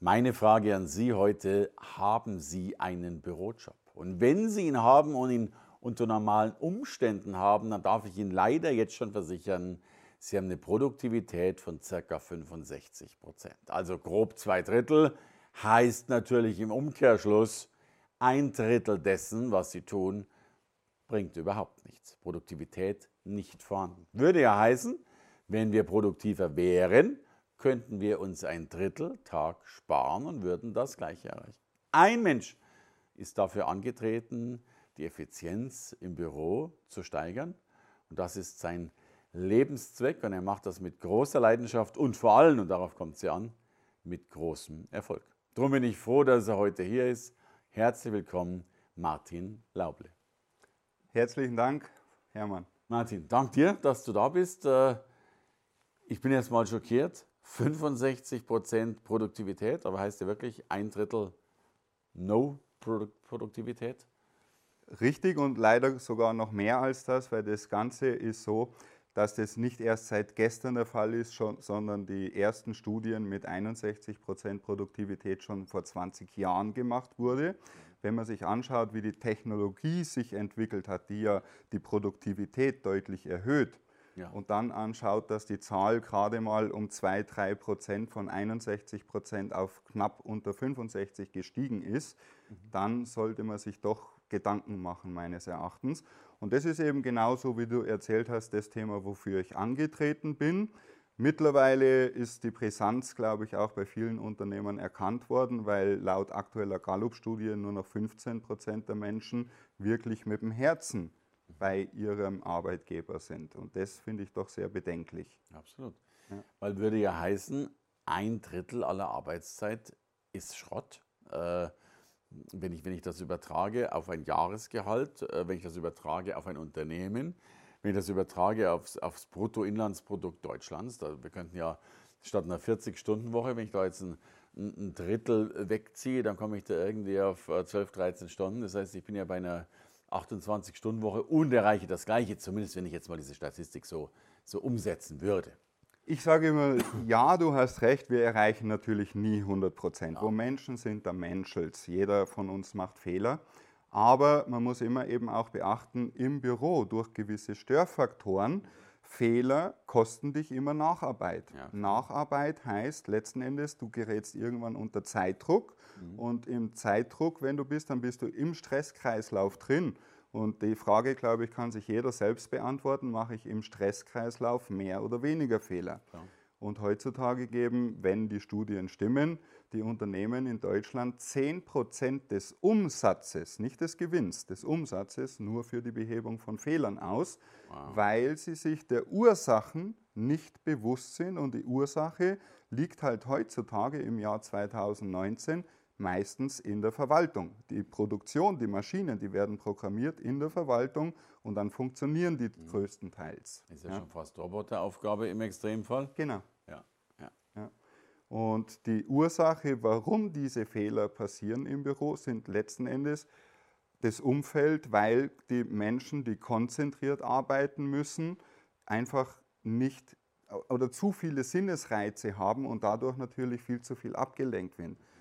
Meine Frage an Sie heute, haben Sie einen Bürojob? Und wenn Sie ihn haben und ihn unter normalen Umständen haben, dann darf ich Ihnen leider jetzt schon versichern, Sie haben eine Produktivität von ca. 65 Prozent. Also grob zwei Drittel heißt natürlich im Umkehrschluss, ein Drittel dessen, was Sie tun, bringt überhaupt nichts. Produktivität nicht vorhanden. Würde ja heißen, wenn wir produktiver wären, könnten wir uns ein Drittel Tag sparen und würden das gleiche erreichen. Ein Mensch ist dafür angetreten, die Effizienz im Büro zu steigern. Und das ist sein Lebenszweck und er macht das mit großer Leidenschaft und vor allem, und darauf kommt es ja an, mit großem Erfolg. Darum bin ich froh, dass er heute hier ist. Herzlich willkommen, Martin Lauble. Herzlichen Dank, Hermann. Martin, dank dir, dass du da bist. Äh, ich bin jetzt mal schockiert. 65% Produktivität, aber heißt ja wirklich ein Drittel No Produktivität? Richtig und leider sogar noch mehr als das, weil das Ganze ist so, dass das nicht erst seit gestern der Fall ist, schon, sondern die ersten Studien mit 61% Produktivität schon vor 20 Jahren gemacht wurde. Wenn man sich anschaut, wie die Technologie sich entwickelt hat, die ja die Produktivität deutlich erhöht, ja. und dann anschaut, dass die Zahl gerade mal um 2, 3 Prozent von 61 Prozent auf knapp unter 65 gestiegen ist, mhm. dann sollte man sich doch Gedanken machen, meines Erachtens. Und das ist eben genauso, wie du erzählt hast, das Thema, wofür ich angetreten bin. Mittlerweile ist die Brisanz, glaube ich, auch bei vielen Unternehmern erkannt worden, weil laut aktueller Gallup-Studie nur noch 15 Prozent der Menschen wirklich mit dem Herzen bei ihrem Arbeitgeber sind. Und das finde ich doch sehr bedenklich. Absolut. Ja. Weil würde ja heißen, ein Drittel aller Arbeitszeit ist Schrott. Äh, wenn, ich, wenn ich das übertrage auf ein Jahresgehalt, äh, wenn ich das übertrage auf ein Unternehmen, wenn ich das übertrage aufs, aufs Bruttoinlandsprodukt Deutschlands, da, wir könnten ja statt einer 40-Stunden-Woche, wenn ich da jetzt ein, ein Drittel wegziehe, dann komme ich da irgendwie auf 12, äh, 13 Stunden. Das heißt, ich bin ja bei einer 28-Stunden-Woche und erreiche das Gleiche, zumindest wenn ich jetzt mal diese Statistik so, so umsetzen würde. Ich sage immer, ja, du hast recht, wir erreichen natürlich nie 100 Prozent. Ja. Wo Menschen sind, da menschelt Jeder von uns macht Fehler. Aber man muss immer eben auch beachten, im Büro durch gewisse Störfaktoren Fehler kosten dich immer Nacharbeit. Ja. Nacharbeit heißt letzten Endes, du gerätst irgendwann unter Zeitdruck mhm. und im Zeitdruck, wenn du bist, dann bist du im Stresskreislauf drin. Und die Frage, glaube ich, kann sich jeder selbst beantworten, mache ich im Stresskreislauf mehr oder weniger Fehler? Ja. Und heutzutage geben, wenn die Studien stimmen, die Unternehmen in Deutschland 10% des Umsatzes, nicht des Gewinns, des Umsatzes nur für die Behebung von Fehlern aus, wow. weil sie sich der Ursachen nicht bewusst sind. Und die Ursache liegt halt heutzutage im Jahr 2019 meistens in der Verwaltung. Die Produktion, die Maschinen, die werden programmiert in der Verwaltung und dann funktionieren die mhm. größtenteils. Ist ja, ja, schon fast Roboteraufgabe im Extremfall. Genau. Und die Ursache, warum diese Fehler passieren im Büro, sind letzten Endes das Umfeld, weil die Menschen, die konzentriert arbeiten müssen, einfach nicht oder zu viele Sinnesreize haben und dadurch natürlich viel zu viel abgelenkt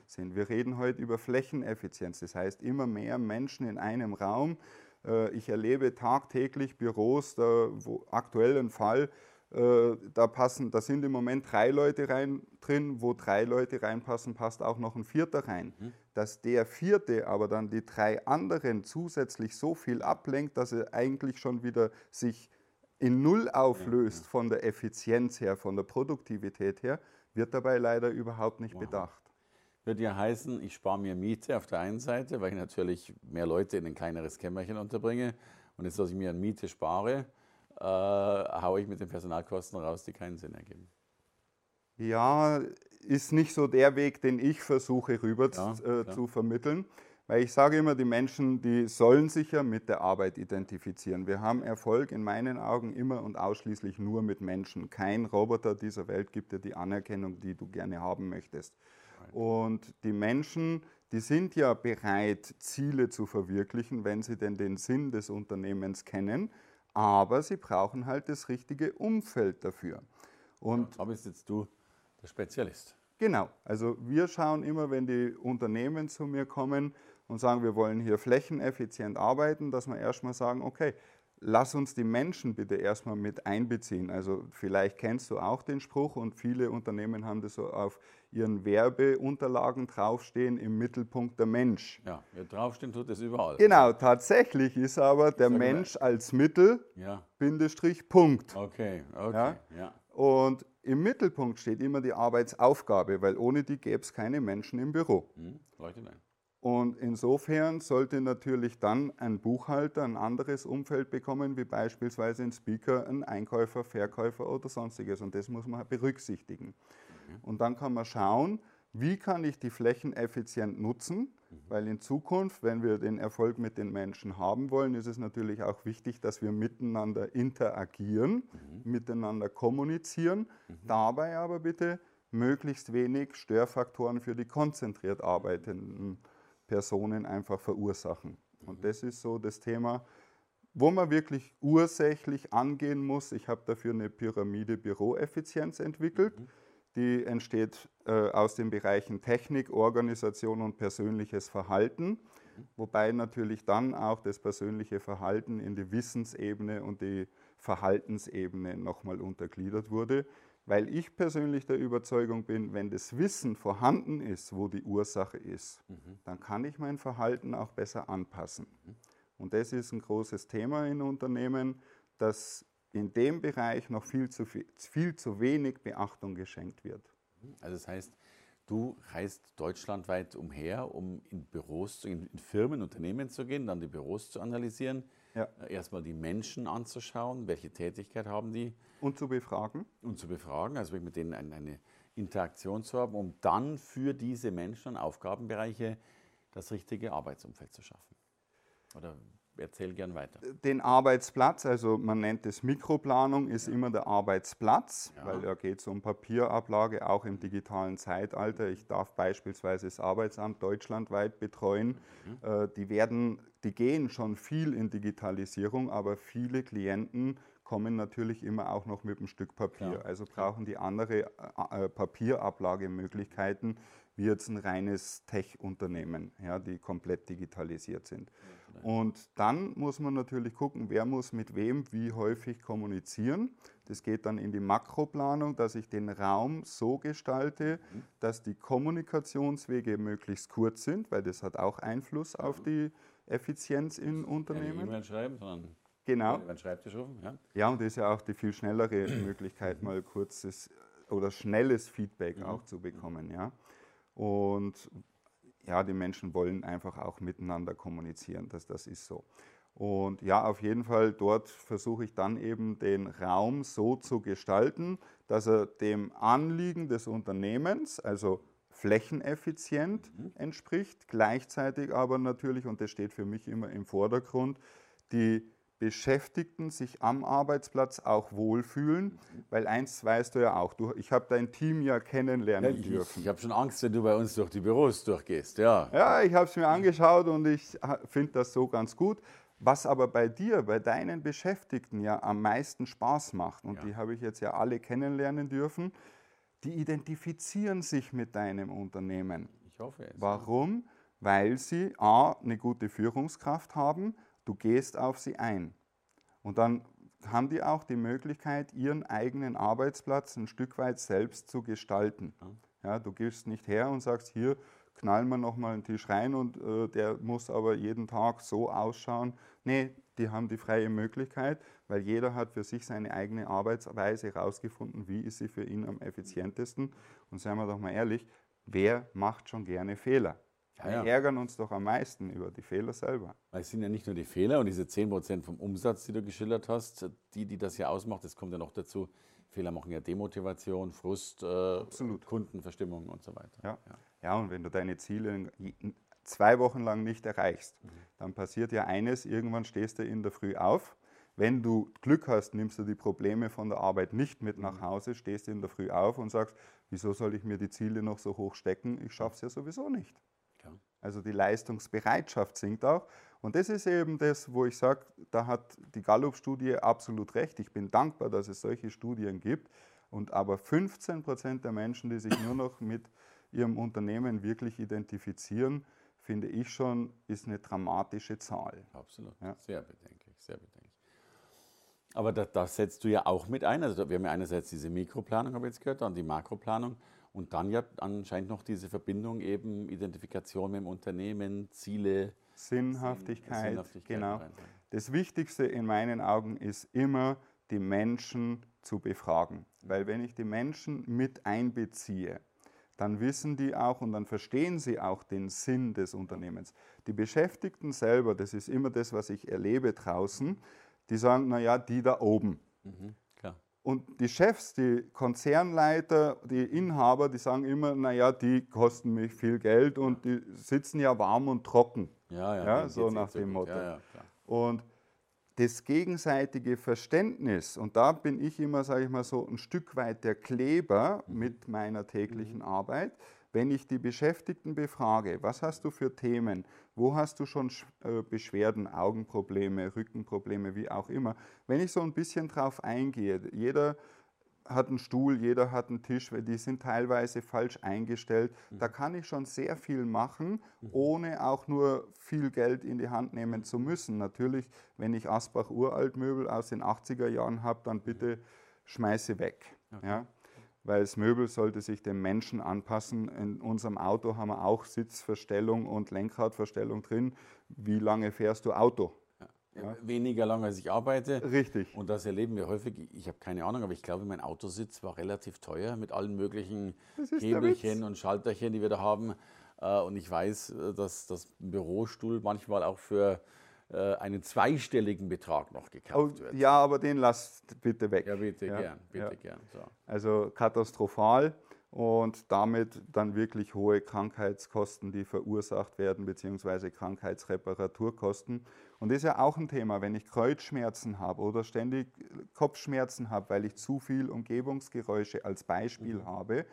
sind. Wir reden heute über Flächeneffizienz, das heißt immer mehr Menschen in einem Raum. Äh, ich erlebe tagtäglich Büros, da, wo aktuell ein Fall, da, passen, da sind im Moment drei Leute rein, drin, wo drei Leute reinpassen, passt auch noch ein vierter rein. Mhm. Dass der vierte aber dann die drei anderen zusätzlich so viel ablenkt, dass er eigentlich schon wieder sich in Null auflöst ja, ja. von der Effizienz her, von der Produktivität her, wird dabei leider überhaupt nicht wow. bedacht würde ja heißen, ich spare mir Miete auf der einen Seite, weil ich natürlich mehr Leute in ein kleineres Kämmerchen unterbringe. Und jetzt, dass ich mir an Miete spare, äh, haue ich mit den Personalkosten raus, die keinen Sinn ergeben. Ja, ist nicht so der Weg, den ich versuche rüber Ja, äh, klar. zu vermitteln. Weil ich sage immer, die Menschen, die sollen sich ja mit der Arbeit identifizieren. Wir haben Erfolg in meinen Augen immer und ausschließlich nur mit Menschen. Kein Roboter dieser Welt gibt dir die Anerkennung, die du gerne haben möchtest. Und die Menschen, die sind ja bereit, Ziele zu verwirklichen, wenn sie denn den Sinn des Unternehmens kennen. Aber sie brauchen halt das richtige Umfeld dafür. Und Da bist jetzt du der Spezialist. Genau, also wir schauen immer, wenn die Unternehmen zu mir kommen und sagen, wir wollen hier flächeneffizient arbeiten, dass wir erstmal sagen, okay, lass uns die Menschen bitte erstmal mit einbeziehen. Also vielleicht kennst du auch den Spruch und viele Unternehmen haben das so auf ihren Werbeunterlagen draufstehen, im Mittelpunkt der Mensch. Ja, ja draufstehen tut es überall. Genau, tatsächlich ist aber der Sag mal. Mensch als Mittel, Ja, Bindestrich, Punkt. okay, okay. Ja? Ja. Und im Mittelpunkt steht immer die Arbeitsaufgabe, weil ohne die gäbe es keine Menschen im Büro. Hm, leuchtet ein. Und insofern sollte natürlich dann ein Buchhalter ein anderes Umfeld bekommen, wie beispielsweise ein Speaker, ein Einkäufer, Verkäufer oder sonstiges. Und das muss man berücksichtigen. Und dann kann man schauen, wie kann ich die Flächen effizient nutzen, weil in Zukunft, wenn wir den Erfolg mit den Menschen haben wollen, ist es natürlich auch wichtig, dass wir miteinander interagieren, miteinander kommunizieren, dabei aber bitte möglichst wenig Störfaktoren für die konzentriert arbeitenden Personen einfach verursachen. Und das ist so das Thema, wo man wirklich ursächlich angehen muss. Ich habe dafür eine Pyramide Büroeffizienz entwickelt. Die entsteht äh, aus den Bereichen Technik, Organisation und persönliches Verhalten, wobei natürlich dann auch das persönliche Verhalten in die Wissensebene und die Verhaltensebene nochmal untergliedert wurde, weil ich persönlich der Überzeugung bin, wenn das Wissen vorhanden ist, wo die Ursache ist, dann kann ich mein Verhalten auch besser anpassen. Und das ist ein großes Thema in Unternehmen, dass in dem Bereich noch viel zu, viel, viel zu wenig Beachtung geschenkt wird. Also das heißt, du reist deutschlandweit umher, um in Büros, in Firmen, Unternehmen zu gehen, dann die Büros zu analysieren, Ja. äh, erstmal die Menschen anzuschauen, welche Tätigkeit haben die Und zu befragen? und zu befragen, also wirklich mit denen eine, eine Interaktion zu haben, um dann für diese Menschen und Aufgabenbereiche das richtige Arbeitsumfeld zu schaffen. Oder erzähl gern weiter. Den Arbeitsplatz, also man nennt es Mikroplanung, ist immer der Arbeitsplatz, Ja. weil da geht es um Papierablage, auch im digitalen Zeitalter. Ich darf beispielsweise das Arbeitsamt deutschlandweit betreuen. Äh, Die, werden, die gehen schon viel in Digitalisierung, aber viele Klienten kommen natürlich immer auch noch mit einem Stück Papier. Klar, Also brauchen die andere äh, äh, Papierablagemöglichkeiten wie jetzt ein reines Tech-Unternehmen, ja, die komplett digitalisiert sind. Und dann muss man natürlich gucken, wer muss mit wem wie häufig kommunizieren. Das geht dann in die Makroplanung, dass ich den Raum so gestalte, dass die Kommunikationswege möglichst kurz sind, weil das hat auch Einfluss auf die Effizienz in Keine Unternehmen. E-Mail schreiben, sondern Genau. über den Schreibtisch rufen. Ja? Ja, und das ist ja auch die viel schnellere Möglichkeit, mal kurzes oder schnelles Feedback auch zu bekommen. Ja? Und ja, die Menschen wollen einfach auch miteinander kommunizieren, dass das ist so. Und ja, auf jeden Fall dort versuche ich dann eben den Raum so zu gestalten, dass er dem Anliegen des Unternehmens, also flächeneffizient entspricht, gleichzeitig aber natürlich, und das steht für mich immer im Vordergrund, die Beschäftigten sich am Arbeitsplatz auch wohlfühlen, weil eins weißt du ja auch, du, ich habe dein Team ja kennenlernen Ich, ich, dürfen. ich habe schon Angst, wenn du bei uns durch die Büros durchgehst. Ja, Ja, ich habe es mir angeschaut und ich finde das so ganz gut. Was aber bei dir, bei deinen Beschäftigten ja am meisten Spaß macht, und Ja. die habe ich jetzt ja alle kennenlernen dürfen, die identifizieren sich mit deinem Unternehmen. ich hoffe es. Warum? Weil sie A, eine gute Führungskraft haben, du gehst auf sie ein. Und dann haben die auch die Möglichkeit, ihren eigenen Arbeitsplatz ein Stück weit selbst zu gestalten. Ja, du gehst nicht her und sagst, hier knallen wir nochmal einen Tisch rein und äh, der muss aber jeden Tag so ausschauen. Nee, die haben die freie Möglichkeit, weil jeder hat für sich seine eigene Arbeitsweise herausgefunden, wie ist sie für ihn am effizientesten. Und seien wir doch mal ehrlich, wer macht schon gerne Fehler? Wir ja. ärgern uns doch am meisten über die Fehler selber. Weil es sind ja nicht nur die Fehler und diese 10% vom Umsatz, die du geschildert hast, die, die das ja ausmacht, das kommt ja noch dazu, Fehler machen ja Demotivation, Frust, äh, Kundenverstimmung und so weiter. Ja. ja. Ja. und wenn du deine Ziele zwei Wochen lang nicht erreichst, mhm. dann passiert ja eines, irgendwann stehst du in der Früh auf. Wenn du Glück hast, nimmst du die Probleme von der Arbeit nicht mit nach mhm. Hause, stehst in der Früh auf und sagst, wieso soll ich mir die Ziele noch so hoch stecken? Ich schaffe es ja sowieso nicht. Also die Leistungsbereitschaft sinkt auch. Und das ist eben das, wo ich sage, da hat die Gallup-Studie absolut recht. Ich bin dankbar, dass es solche Studien gibt. Und aber 15 Prozent der Menschen, die sich nur noch mit ihrem Unternehmen wirklich identifizieren, finde ich schon, ist eine dramatische Zahl. Absolut. Ja. Sehr bedenklich, sehr bedenklich. Aber das, das, setzt du ja auch mit ein. Also wir haben ja einerseits diese Mikroplanung, habe ich jetzt gehört, dann die Makroplanung und dann ja anscheinend noch diese Verbindung eben Identifikation mit dem Unternehmen, Ziele. Sinnhaftigkeit, Sinnhaftigkeit genau. Das Wichtigste in meinen Augen ist immer, die Menschen zu befragen. Weil wenn ich die Menschen mit einbeziehe, dann wissen die auch und dann verstehen sie auch den Sinn des Unternehmens. Die Beschäftigten selber, das ist immer das, was ich erlebe draußen, die sagen, naja, die da oben. Mhm, und die Chefs, die Konzernleiter, die Inhaber, die sagen immer, naja, die kosten mich viel Geld und die sitzen ja warm und trocken. Ja, ja, ja so nach dem Motto. Ja, und das gegenseitige Verständnis, und da bin ich immer, sage ich mal so, ein Stück weit der Kleber mhm. mit meiner täglichen mhm. Arbeit, wenn ich die Beschäftigten befrage, was hast du für Themen, wo hast du schon äh, Beschwerden, Augenprobleme, Rückenprobleme, wie auch immer, wenn ich so ein bisschen drauf eingehe, jeder hat einen Stuhl, jeder hat einen Tisch, die sind teilweise falsch eingestellt. Mhm. Da kann ich schon sehr viel machen, mhm. ohne auch nur viel Geld in die Hand nehmen zu müssen. Natürlich, wenn ich Asbach Uraltmöbel aus den 80er Jahren habe, dann bitte schmeiße weg. Okay. Ja? Weil das Möbel sollte sich dem Menschen anpassen. In unserem Auto haben wir auch Sitzverstellung und Lenkradverstellung drin. Wie lange fährst du Auto? Ja. Weniger lang, als ich arbeite. Richtig. Und das erleben wir häufig. Ich habe keine Ahnung, aber ich glaube, mein Autositz war relativ teuer mit allen möglichen Hebelchen und Schalterchen, die wir da haben. Äh, und ich weiß, äh, dass das Bürostuhl manchmal auch für äh, einen zweistelligen Betrag noch gekauft oh, wird. Ja, aber den lasst bitte weg. Ja, bitte ja. gern, bitte ja. gern. So. Also katastrophal und damit dann wirklich hohe Krankheitskosten, die verursacht werden, beziehungsweise Krankheitsreparaturkosten. Und das ist ja auch ein Thema, wenn ich Kreuzschmerzen habe oder ständig Kopfschmerzen habe, weil ich zu viel Umgebungsgeräusche als Beispiel mhm. habe,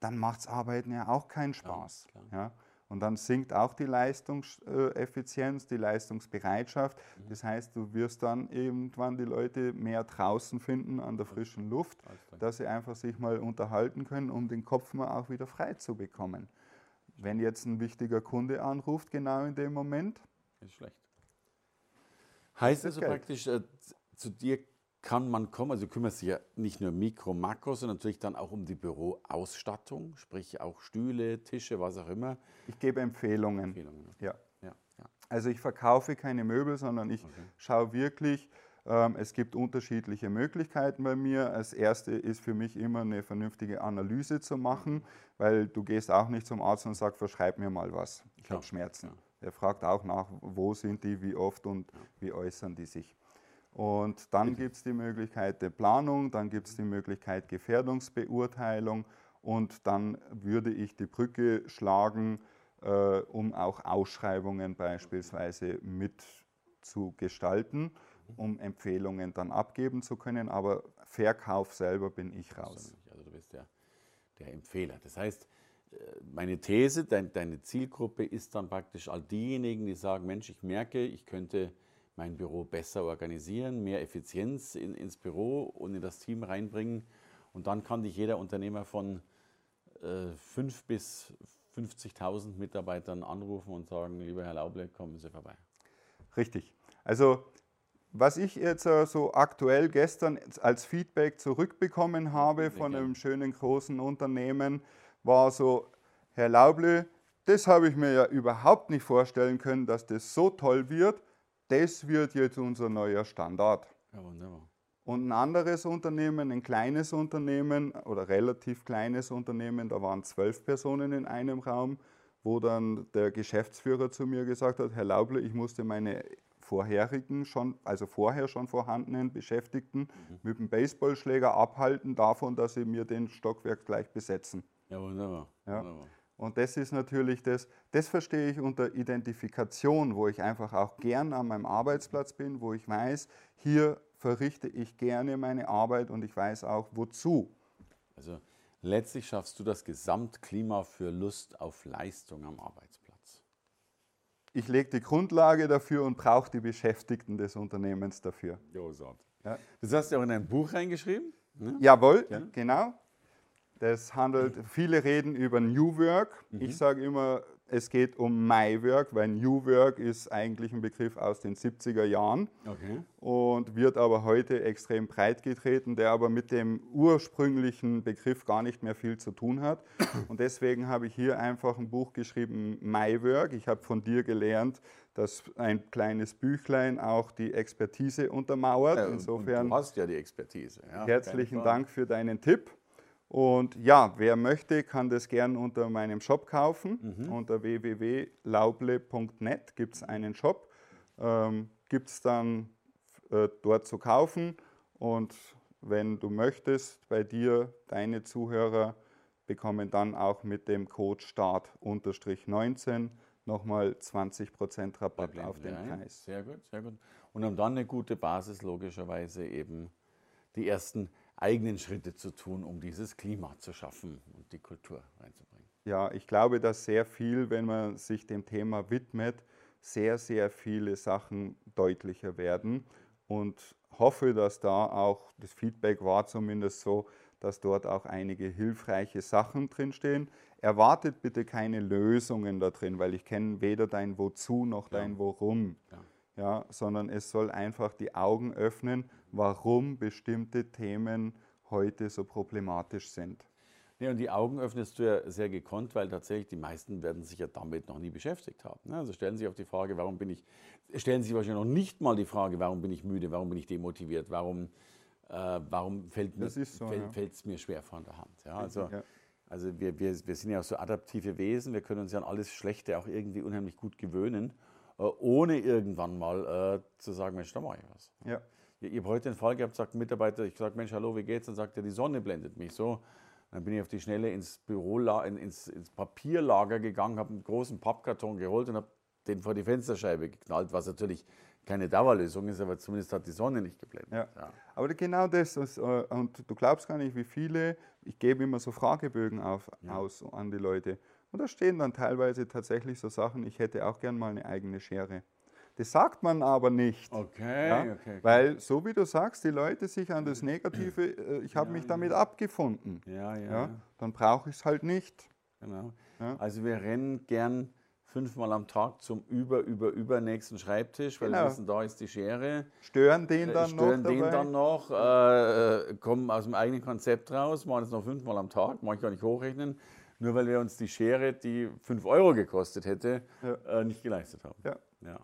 dann macht das Arbeiten ja auch keinen Spaß. Ja, ja. Und dann sinkt auch die Leistungseffizienz, die Leistungsbereitschaft. Mhm. Das heißt, du wirst dann irgendwann die Leute mehr draußen finden an der frischen Luft, dass sie einfach sich mal unterhalten können, um den Kopf mal auch wieder frei zu bekommen. Wenn jetzt ein wichtiger Kunde anruft, genau in dem Moment. Ist schlecht. Heißt also praktisch, äh, zu dir kann man kommen, also du kümmerst dich ja nicht nur Mikro, Makro, sondern natürlich dann auch um die Büroausstattung, sprich auch Stühle, Tische, was auch immer. Ich gebe Empfehlungen. Empfehlungen ja. Ja, ja. Also ich verkaufe keine Möbel, sondern ich okay. schaue wirklich, ähm, es gibt unterschiedliche Möglichkeiten bei mir. Als erste ist für mich immer eine vernünftige Analyse zu machen, weil du gehst auch nicht zum Arzt und sagst, verschreib mir mal was, ich habe Schmerzen. Er fragt auch nach, wo sind die, wie oft und wie äußern die sich. Und dann gibt es die Möglichkeit der Planung, dann gibt es die Möglichkeit Gefährdungsbeurteilung und dann würde ich die Brücke schlagen, äh, um auch Ausschreibungen beispielsweise mit zu gestalten, um Empfehlungen dann abgeben zu können. Aber Verkauf selber bin ich raus. Also du bist der, der Empfehler. Das heißt, äh, meine These, dein, deine Zielgruppe ist dann praktisch all diejenigen, die sagen, Mensch, ich merke, ich könnte mein Büro besser organisieren, mehr Effizienz in, ins Büro und in das Team reinbringen. Und dann kann dich jeder Unternehmer von äh, 5 bis 50.000 Mitarbeitern anrufen und sagen, lieber Herr Lauble, kommen Sie vorbei. Richtig. Also was ich jetzt äh, so aktuell gestern als Feedback zurückbekommen habe von einem schönen großen Unternehmen, war so, Herr Lauble, das habe ich mir ja überhaupt nicht vorstellen können, dass das so toll wird das wird jetzt unser neuer Standard. Ja, wunderbar. Und ein anderes Unternehmen, ein kleines Unternehmen oder relativ kleines Unternehmen, da waren zwölf Personen in einem Raum, wo dann der Geschäftsführer zu mir gesagt hat, Herr Lauble, ich musste meine vorherigen schon, also vorher schon vorhandenen Beschäftigten Mhm. mit dem Baseballschläger abhalten davon, dass sie mir den Stockwerk gleich besetzen. Ja, wunderbar. Ja. wunderbar. Und das ist natürlich das, das verstehe ich unter Identifikation, wo ich einfach auch gern an meinem Arbeitsplatz bin, wo ich weiß, hier verrichte ich gerne meine Arbeit und ich weiß auch wozu. Also letztlich schaffst du das Gesamtklima für Lust auf Leistung am Arbeitsplatz. Ich lege die Grundlage dafür und brauche die Beschäftigten des Unternehmens dafür. Großartig. Ja. Das hast du auch in dein Buch reingeschrieben? Ne? Jawohl, Ja. genau. Das handelt, viele reden über New Work. Mhm. Ich sage immer, es geht um My Work, weil New Work ist eigentlich ein Begriff aus den 70er Jahren Okay. und wird aber heute extrem breit getreten, der aber mit dem ursprünglichen Begriff gar nicht mehr viel zu tun hat. Und deswegen habe ich hier einfach ein Buch geschrieben, My Work. Ich habe von dir gelernt, dass ein kleines Büchlein auch die Expertise untermauert. Und- Insofern und du hast ja die Expertise. Ja, herzlichen. Dank für deinen Tipp. Und ja, wer möchte, kann das gern unter meinem Shop kaufen. Mhm. Unter www.lauble.net gibt es einen Shop. Ähm, gibt es dann äh, dort zu kaufen. Und wenn du möchtest, bei dir, deine Zuhörer bekommen dann auch mit dem Code START-19 nochmal 20% Da Rabatt blenden auf den ein. Preis. Sehr gut, sehr gut. Und um dann eine gute Basis logischerweise eben die ersten eigenen Schritte zu tun, um dieses Klima zu schaffen und die Kultur reinzubringen. Ja, ich glaube, dass sehr viel, wenn man sich dem Thema widmet, sehr, sehr viele Sachen deutlicher werden und hoffe, dass da auch das Feedback war zumindest so, dass dort auch einige hilfreiche Sachen drinstehen. Erwartet bitte keine Lösungen da drin, weil ich kenne weder dein Wozu noch dein Worum. Ja. Ja, sondern es soll einfach die Augen öffnen, warum bestimmte Themen heute so problematisch sind. Ja, und die Augen öffnest du ja sehr gekonnt, weil tatsächlich die meisten werden sich ja damit noch nie beschäftigt haben. ne? Also stellen sich auf die Frage, warum bin ich, stellen sich wahrscheinlich noch nicht mal die Frage, warum bin ich müde, warum bin ich demotiviert, warum, äh, warum fällt mir, so, fällt, ja. es mir schwer von der Hand. Ja, also Ja. also wir, wir, wir sind ja auch so adaptive Wesen, wir können uns ja an alles Schlechte auch irgendwie unheimlich gut gewöhnen, ohne irgendwann mal äh, zu sagen, Mensch, da mache ich was. Ja. Ich, ich habe heute einen Fall gehabt, sagt ein Mitarbeiter, ich sage, Mensch, hallo, wie geht's? Dann sagt er, die Sonne blendet mich so. Dann bin ich auf die Schnelle ins Büro, ins, ins Papierlager gegangen, habe einen großen Pappkarton geholt und habe den vor die Fensterscheibe geknallt, was natürlich keine Dauerlösung ist, aber zumindest hat die Sonne nicht geblendet. Ja. Aber genau das, äh, und du glaubst gar nicht, wie viele, ich gebe immer so Fragebögen auf, aus an die Leute. Und da stehen dann teilweise tatsächlich so Sachen, ich hätte auch gern mal eine eigene Schere. Das sagt man aber nicht. Okay, Ja? okay, okay. Weil, so wie du sagst, die Leute sich an das Negative, äh, ich habe mich damit abgefunden. Ja, ja, Ja? Dann brauche ich es halt nicht. genau. Ja. Also wir rennen gern fünfmal am Tag zum über, über, übernächsten Schreibtisch, weil wir Genau. wissen, da ist die Schere. Stören den Äh, dann stören noch den dabei. dann noch, äh, äh, kommen aus dem eigenen Konzept raus, machen es noch fünfmal am Tag, mag ich gar nicht hochrechnen, nur weil wir uns die Schere, die 5 Euro gekostet hätte, Ja. äh, nicht geleistet haben. Ja. Ja.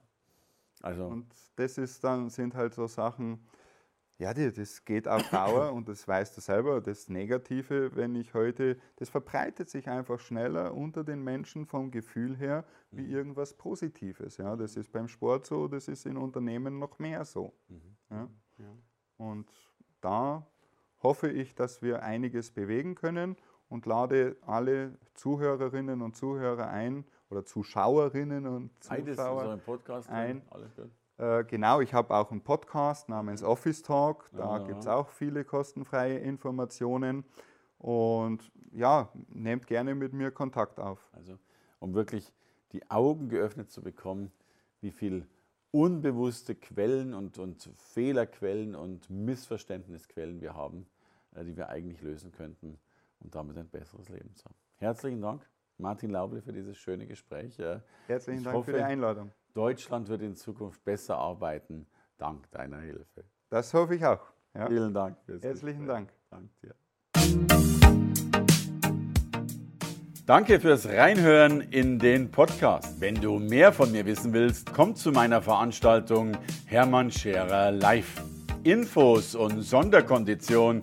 Also, Und das ist dann, sind halt so Sachen, ja, die, das geht auf Dauer und das weißt du selber, das Negative, wenn ich heute, das verbreitet sich einfach schneller unter den Menschen vom Gefühl her wie Mhm. irgendwas Positives. Ja, das ist beim Sport so, das ist in Unternehmen noch mehr so. Mhm. Ja. Und da hoffe ich, dass wir einiges bewegen können und lade alle Zuhörerinnen und Zuhörer ein oder Zuschauerinnen und beides Zuschauer in so einem Podcast. ein. Alles gut. äh, genau, ich habe auch einen Podcast namens Office Talk. Da Ah. gibt es auch viele kostenfreie Informationen. Und ja, nehmt gerne mit mir Kontakt auf. Also, um wirklich die Augen geöffnet zu bekommen, wie viel unbewusste Quellen und, und Fehlerquellen und Missverständnisquellen wir haben, äh, die wir eigentlich lösen könnten und damit ein besseres Leben zu haben. Herzlichen Dank, Martin Lauble, für dieses schöne Gespräch. Herzlichen Ich Dank hoffe- für die Einladung. Deutschland wird in Zukunft besser arbeiten, dank deiner Hilfe. Das hoffe ich auch. Ja. Vielen Dank. Herzlichen Gespräch. Dank. Dank dir. Danke fürs Reinhören in den Podcast. Wenn du mehr von mir wissen willst, komm zu meiner Veranstaltung Hermann Scherer Live. Infos und Sonderkonditionen